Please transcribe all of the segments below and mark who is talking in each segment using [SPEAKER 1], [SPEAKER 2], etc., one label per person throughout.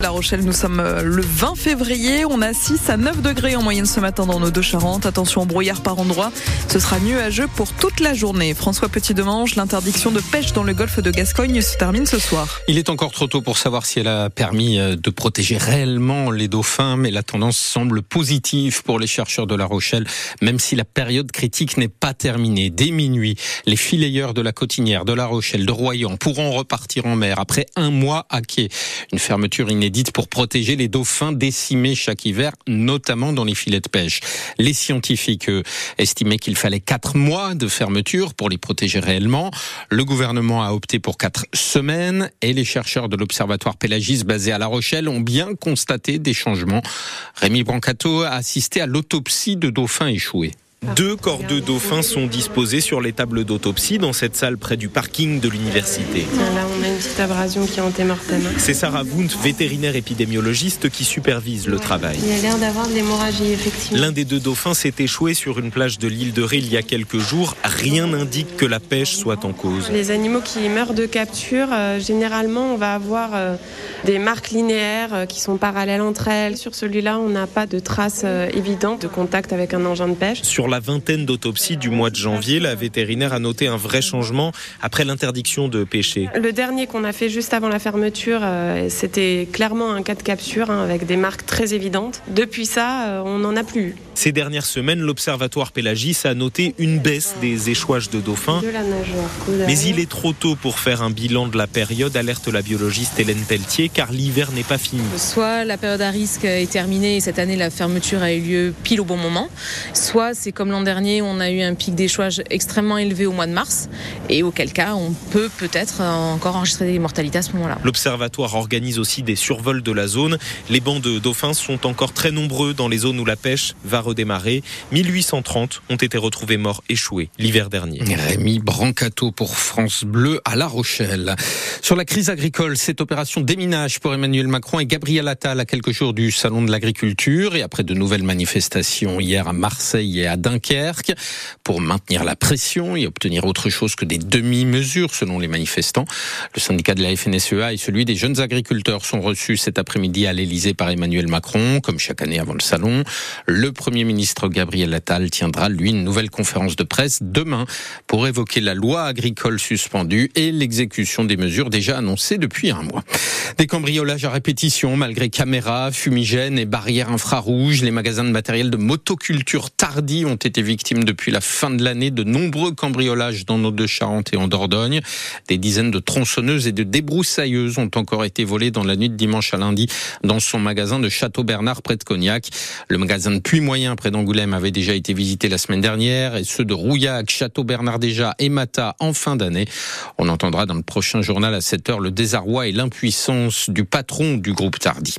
[SPEAKER 1] La Rochelle, nous sommes euh, le 20 février. On a 6 à 9 degrés en moyenne ce matin dans nos deux Charentes. Attention, brouillard par endroit. Ce sera nuageux pour toute la journée. François Petit-Demange, l'interdiction de pêche dans le golfe de Gascogne se termine ce soir.
[SPEAKER 2] Il est encore trop tôt pour savoir si elle a permis euh, de protéger réellement les dauphins, mais la tendance semble positive pour les chercheurs de La Rochelle, même si la période critique n'est pas terminée. Dès minuit, les fileyeurs de la Cotinière, de La Rochelle, de Royan pourront repartir en mer après un mois à quai. Une fermeture inédite inédite pour protéger les dauphins décimés chaque hiver, notamment dans les filets de pêche. Les scientifiques estimaient qu'il fallait quatre mois de fermeture pour les protéger réellement. Le gouvernement a opté pour quatre semaines et les chercheurs de l'Observatoire Pélagis basé à La Rochelle ont bien constaté des changements. Rémi Brancato a assisté à l'autopsie de dauphins échoués.
[SPEAKER 3] Deux corps de dauphins sont disposés sur les tables d'autopsie dans cette salle près du parking de l'université.
[SPEAKER 4] Là, on a une petite abrasion qui est.
[SPEAKER 3] C'est Sarah Wundt, vétérinaire épidémiologiste, qui supervise le travail.
[SPEAKER 4] Il a l'air d'avoir de l'hémorragie, effectivement.
[SPEAKER 3] L'un des deux dauphins s'est échoué sur une plage de l'île de Ré il y a quelques jours. Rien n'indique que la pêche soit en cause.
[SPEAKER 4] Les animaux qui meurent de capture, euh, généralement, on va avoir euh, des marques linéaires euh, qui sont parallèles entre elles. Sur celui-là, on n'a pas de traces évidentes de contact avec un engin de pêche.
[SPEAKER 3] Sur la vingtaine d'autopsies du mois de janvier, la vétérinaire a noté un vrai changement après l'interdiction de pêcher.
[SPEAKER 4] Le dernier qu'on a fait juste avant la fermeture, euh, c'était clairement un cas de capture hein, avec des marques très évidentes. Depuis ça, euh, on n'en a plus.
[SPEAKER 3] Ces dernières semaines, l'Observatoire Pélagis a noté une baisse des échouages de dauphins. Mais il est trop tôt pour faire un bilan de la période, alerte la biologiste Hélène Pelletier, car l'hiver n'est pas fini.
[SPEAKER 5] Soit la période à risque est terminée et cette année la fermeture a eu lieu pile au bon moment, soit c'est comme l'an dernier, on a eu un pic d'échouage extrêmement élevé au mois de mars, et auquel cas on peut peut-être encore enregistrer des mortalités à ce moment-là.
[SPEAKER 3] L'Observatoire organise aussi des survols de la zone. Les bancs de dauphins sont encore très nombreux dans les zones où la pêche va redémarrer. 1830 ont été retrouvés morts échoués l'hiver dernier.
[SPEAKER 2] Rémi Brancato pour France Bleu à La Rochelle. Sur la crise agricole, cette opération déminage pour Emmanuel Macron et Gabriel Attal à quelques jours du Salon de l'Agriculture et après de nouvelles manifestations hier à Marseille et à Dunkerque pour maintenir la pression et obtenir autre chose que des demi-mesures selon les manifestants. Le syndicat de la FNSEA et celui des jeunes agriculteurs sont reçus cet après-midi à l'Elysée par Emmanuel Macron, comme chaque année avant le salon. Le Premier ministre Gabriel Attal tiendra, lui, une nouvelle conférence de presse demain pour évoquer la loi agricole suspendue et l'exécution des mesures déjà annoncées depuis un mois. Des cambriolages à répétition malgré caméras, fumigènes et barrières infrarouges. Les magasins de matériel de motoculture tardi ont été victimes depuis la fin de l'année de nombreux cambriolages dans nos deux Charentes et en Dordogne. Des dizaines de tronçonneuses et de débroussailleuses ont encore été volées dans la nuit de dimanche à lundi dans son magasin de Château-Bernard près de Cognac. Le magasin de Puy-Moyen près d'Angoulême avait déjà été visité la semaine dernière et ceux de Rouillac, Château-Bernard déjà et Mata en fin d'année. On entendra dans le prochain journal à 7 heures le désarroi et l'impuissance du patron du groupe Tardy.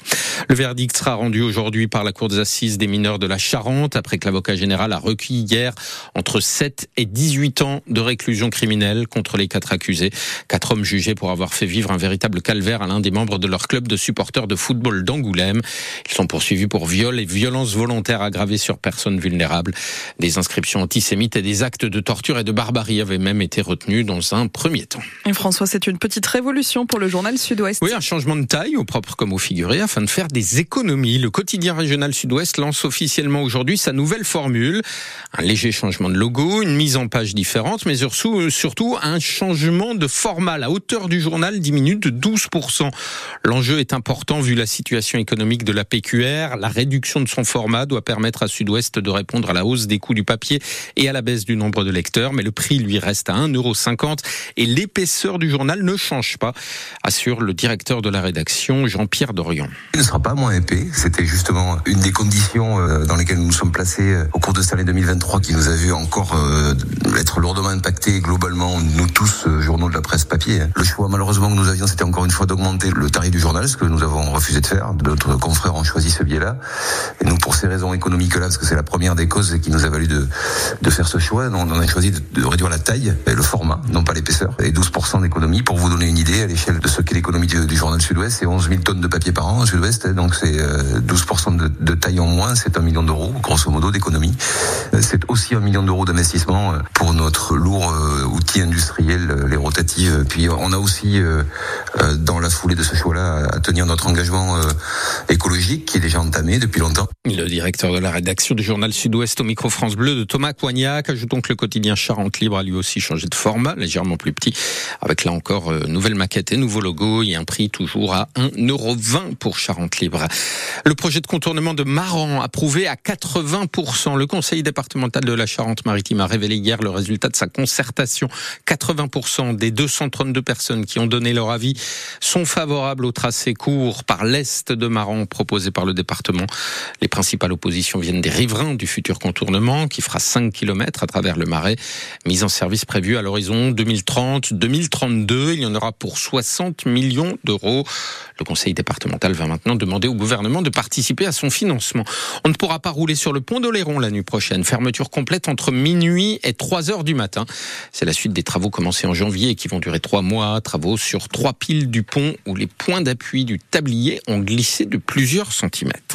[SPEAKER 2] Le verdict sera rendu aujourd'hui par la Cour des assises des mineurs de la Charente après que l'avocat général a requis hier entre 7 et 18 ans de réclusion criminelle contre les quatre accusés. Quatre hommes jugés pour avoir fait vivre un véritable calvaire à l'un des membres de leur club de supporters de football d'Angoulême. Ils sont poursuivis pour viol et violence volontaire aggravée sur personnes vulnérables. Des inscriptions antisémites et des actes de torture et de barbarie avaient même été retenus dans un premier temps.
[SPEAKER 1] Et François, c'est une petite révolution pour le journal Sud-Ouest.
[SPEAKER 2] Oui, un changement de taille, au propre comme au figuré, afin de faire des économies. Le quotidien régional Sud-Ouest lance officiellement aujourd'hui sa nouvelle formule. Un léger changement de logo, une mise en page différente, mais surtout un changement de format. La hauteur du journal diminue de 12%. L'enjeu est important vu la situation économique de la PQR. La réduction de son format doit permettre à Sud-Ouest de répondre à la hausse des coûts du papier et à la baisse du nombre de lecteurs. Mais le prix lui reste à 1,50€ et l'épaisseur du journal ne change pas, assure le directeur de la rédaction Jean-Pierre Dorian.
[SPEAKER 6] Il ne sera pas moins épais. C'était justement une des conditions euh, dans lesquelles nous nous sommes placés euh, au cours de cette année 2023 qui nous a vu encore euh, être lourdement impacté globalement, nous tous, journaux de la presse papier. Le choix malheureusement que nous avions, c'était encore une fois d'augmenter le tarif du journal, ce que nous avons refusé de faire. D'autres confrères ont choisi ce biais-là. Et nous, pour ces raisons économiques Parce que c'est la première des causes qui nous a valu de, faire ce choix. On, a choisi de, réduire la taille et le format, non pas l'épaisseur, et 12% d'économie. Pour vous donner une idée, à l'échelle de ce qu'est l'économie du, journal Sud-Ouest, c'est 11 000 tonnes de papier par an au Sud-Ouest, donc c'est 12% de, de, taille en moins, c'est un million d'euros, grosso modo, d'économie. C'est aussi un million d'euros d'investissement pour notre lourd outil industriel, les rotatives. Puis on a aussi, dans la foulée de ce choix-là, à tenir notre engagement écologique qui est déjà entamé depuis longtemps.
[SPEAKER 2] Le directeur de la rédaction du journal Sud-Ouest au micro France Bleu de Thomas Coignac. Ajoutons que le quotidien Charente Libre a lui aussi changé de format, légèrement plus petit, avec là encore euh, nouvelle maquette et nouveau logo et un prix toujours à 1,20€ pour Charente Libre. Le projet de contournement de Maran approuvé à 80%. Le conseil départemental de la Charente-Maritime a révélé hier le résultat de sa concertation. 80% des 232 personnes qui ont donné leur avis sont favorables au tracé court par l'est de Maran proposé par le département. Les principales oppositions des riverains du futur contournement qui fera 5 km à travers le Marais. Mise en service prévue à l'horizon 2030-2032. Il y en aura pour 60 millions d'euros. Le conseil départemental va maintenant demander au gouvernement de participer à son financement. On ne pourra pas rouler sur le pont d'Oléron la nuit prochaine. Fermeture complète entre minuit et 3 heures du matin. C'est la suite des travaux commencés en janvier et qui vont durer 3 mois. Travaux sur trois piles du pont où les points d'appui du tablier ont glissé de plusieurs centimètres.